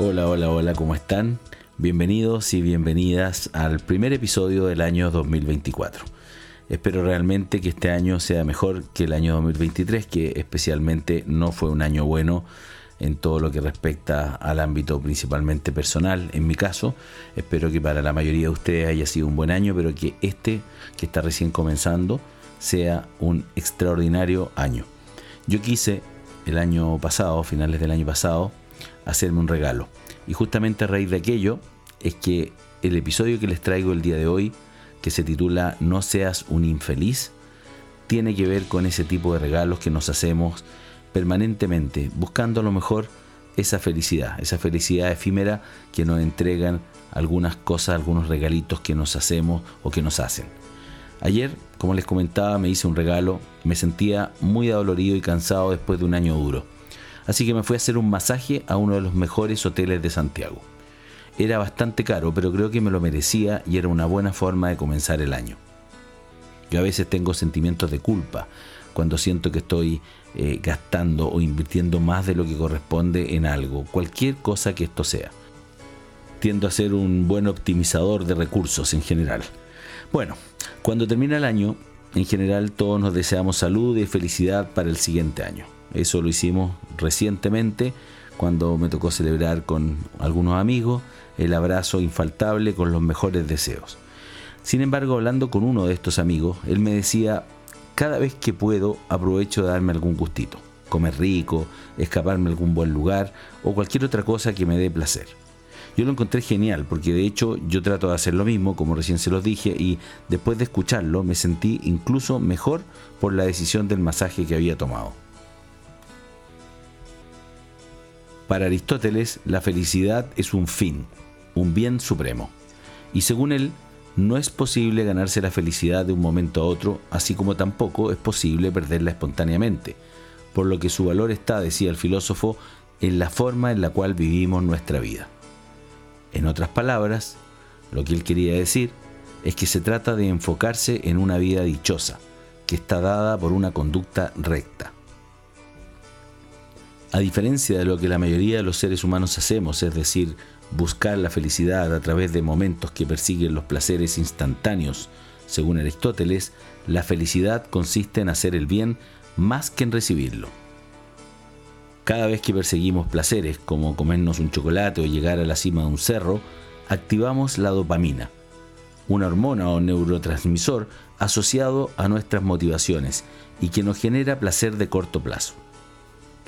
Hola, hola, hola, ¿cómo están? Bienvenidos y bienvenidas al primer episodio del año 2024. Espero realmente que este año sea mejor que el año 2023, que especialmente no fue un año bueno en todo lo que respecta al ámbito principalmente personal. En mi caso, espero que para la mayoría de ustedes haya sido un buen año, pero que este, que está recién comenzando, sea un extraordinario año. Yo quise el año pasado, finales del año pasado, hacerme un regalo. Y justamente a raíz de aquello es que el episodio que les traigo el día de hoy, que se titula No seas un infeliz, tiene que ver con ese tipo de regalos que nos hacemos permanentemente, buscando a lo mejor esa felicidad, esa felicidad efímera que nos entregan algunas cosas, algunos regalitos que nos hacemos o que nos hacen. Ayer, como les comentaba, me hice un regalo, me sentía muy adolorido y cansado después de un año duro. Así que me fui a hacer un masaje a uno de los mejores hoteles de Santiago. Era bastante caro, pero creo que me lo merecía y era una buena forma de comenzar el año. Yo a veces tengo sentimientos de culpa cuando siento que estoy eh, gastando o invirtiendo más de lo que corresponde en algo, cualquier cosa que esto sea. Tiendo a ser un buen optimizador de recursos en general. Bueno, cuando termina el año, en general todos nos deseamos salud y felicidad para el siguiente año. Eso lo hicimos recientemente cuando me tocó celebrar con algunos amigos el abrazo infaltable con los mejores deseos. Sin embargo, hablando con uno de estos amigos, él me decía, cada vez que puedo aprovecho de darme algún gustito, comer rico, escaparme a algún buen lugar o cualquier otra cosa que me dé placer. Yo lo encontré genial porque de hecho yo trato de hacer lo mismo, como recién se los dije, y después de escucharlo me sentí incluso mejor por la decisión del masaje que había tomado. Para Aristóteles, la felicidad es un fin, un bien supremo. Y según él, no es posible ganarse la felicidad de un momento a otro, así como tampoco es posible perderla espontáneamente, por lo que su valor está, decía el filósofo, en la forma en la cual vivimos nuestra vida. En otras palabras, lo que él quería decir es que se trata de enfocarse en una vida dichosa, que está dada por una conducta recta. A diferencia de lo que la mayoría de los seres humanos hacemos, es decir, buscar la felicidad a través de momentos que persiguen los placeres instantáneos, según Aristóteles, la felicidad consiste en hacer el bien más que en recibirlo. Cada vez que perseguimos placeres, como comernos un chocolate o llegar a la cima de un cerro, activamos la dopamina, una hormona o neurotransmisor asociado a nuestras motivaciones y que nos genera placer de corto plazo.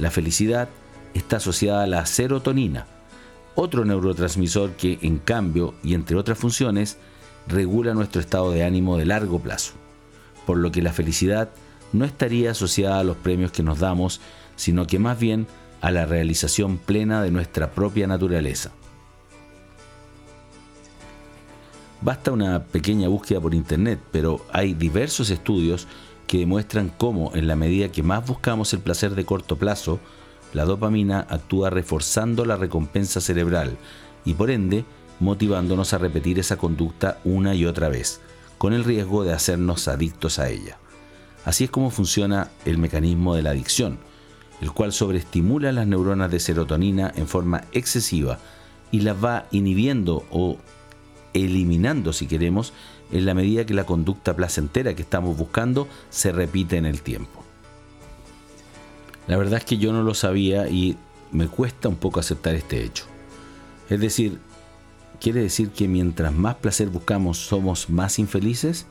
La felicidad está asociada a la serotonina, otro neurotransmisor que en cambio y entre otras funciones regula nuestro estado de ánimo de largo plazo, por lo que la felicidad no estaría asociada a los premios que nos damos, sino que más bien a la realización plena de nuestra propia naturaleza. Basta una pequeña búsqueda por internet, pero hay diversos estudios que demuestran cómo en la medida que más buscamos el placer de corto plazo, la dopamina actúa reforzando la recompensa cerebral y por ende motivándonos a repetir esa conducta una y otra vez, con el riesgo de hacernos adictos a ella. Así es como funciona el mecanismo de la adicción, el cual sobreestimula las neuronas de serotonina en forma excesiva y las va inhibiendo o eliminando, si queremos, en la medida que la conducta placentera que estamos buscando se repite en el tiempo. La verdad es que yo no lo sabía y me cuesta un poco aceptar este hecho. Es decir, ¿quiere decir que mientras más placer buscamos somos más infelices?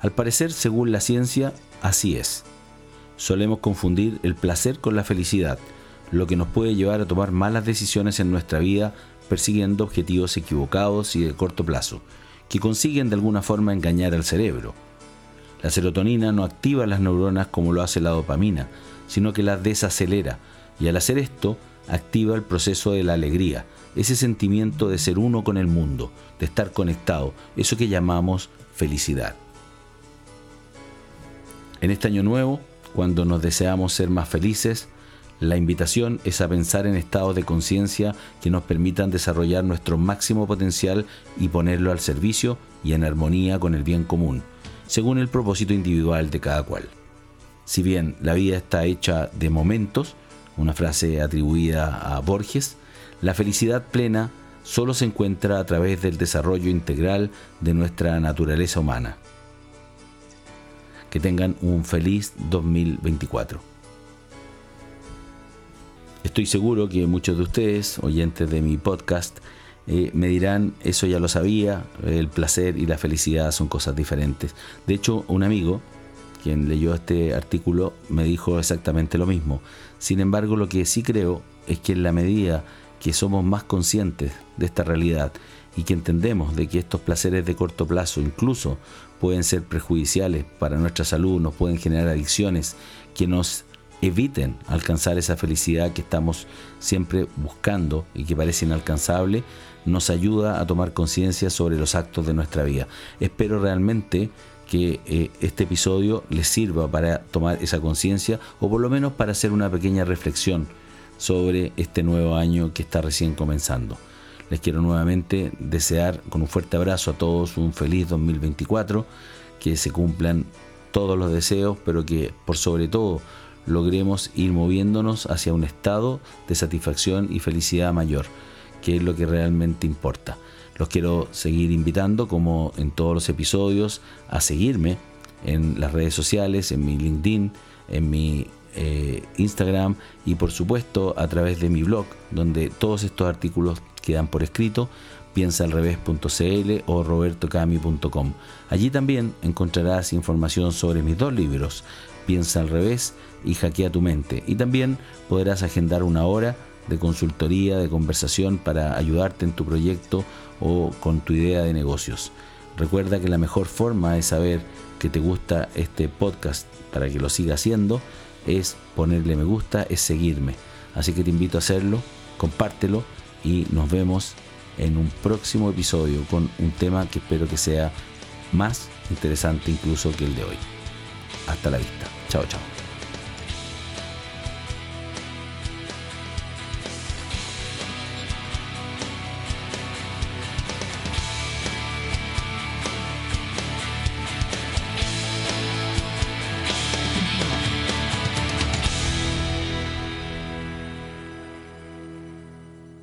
Al parecer, según la ciencia, así es. Solemos confundir el placer con la felicidad, lo que nos puede llevar a tomar malas decisiones en nuestra vida persiguiendo objetivos equivocados y de corto plazo, que consiguen de alguna forma engañar al cerebro. La serotonina no activa las neuronas como lo hace la dopamina, sino que las desacelera, y al hacer esto activa el proceso de la alegría, ese sentimiento de ser uno con el mundo, de estar conectado, eso que llamamos felicidad. En este año nuevo, cuando nos deseamos ser más felices, la invitación es a pensar en estados de conciencia que nos permitan desarrollar nuestro máximo potencial y ponerlo al servicio y en armonía con el bien común, según el propósito individual de cada cual. Si bien la vida está hecha de momentos, una frase atribuida a Borges, La felicidad plena solo se encuentra a través del desarrollo integral de nuestra naturaleza humana. Que tengan un feliz 2024. Estoy seguro que muchos de ustedes, oyentes de mi podcast, eh, me dirán, eso ya lo sabía, el placer y la felicidad son cosas diferentes. De hecho, un amigo, quien leyó este artículo, me dijo exactamente lo mismo. Sin embargo, lo que sí creo es que en la medida que somos más conscientes de esta realidad y que entendemos de que estos placeres de corto plazo incluso pueden ser perjudiciales para nuestra salud, nos pueden generar adicciones que nos eviten alcanzar esa felicidad que estamos siempre buscando y que parece inalcanzable, nos ayuda a tomar conciencia sobre los actos de nuestra vida. Espero realmente que eh, este episodio les sirva para tomar esa conciencia o por lo menos para hacer una pequeña reflexión sobre este nuevo año que está recién comenzando. Les quiero nuevamente desear con un fuerte abrazo a todos un feliz 2024, que se cumplan todos los deseos, pero que por sobre todo logremos ir moviéndonos hacia un estado de satisfacción y felicidad mayor, que es lo que realmente importa. Los quiero seguir invitando, como en todos los episodios, a seguirme en las redes sociales, en mi LinkedIn, en mi eh, Instagram y por supuesto a través de mi blog, donde todos estos artículos quedan por escrito, piensaalrevés.cl o robertocami.com. Allí también encontrarás información sobre mis dos libros, Piensa al revés y Hackea tu mente. Y también podrás agendar una hora de consultoría, de conversación para ayudarte en tu proyecto o con tu idea de negocios. Recuerda que la mejor forma de saber que te gusta este podcast para que lo siga haciendo es ponerle me gusta, es seguirme. Así que te invito a hacerlo, compártelo y nos vemos en un próximo episodio con un tema que espero que sea más interesante incluso que el de hoy. Hasta la vista. Chao, chao.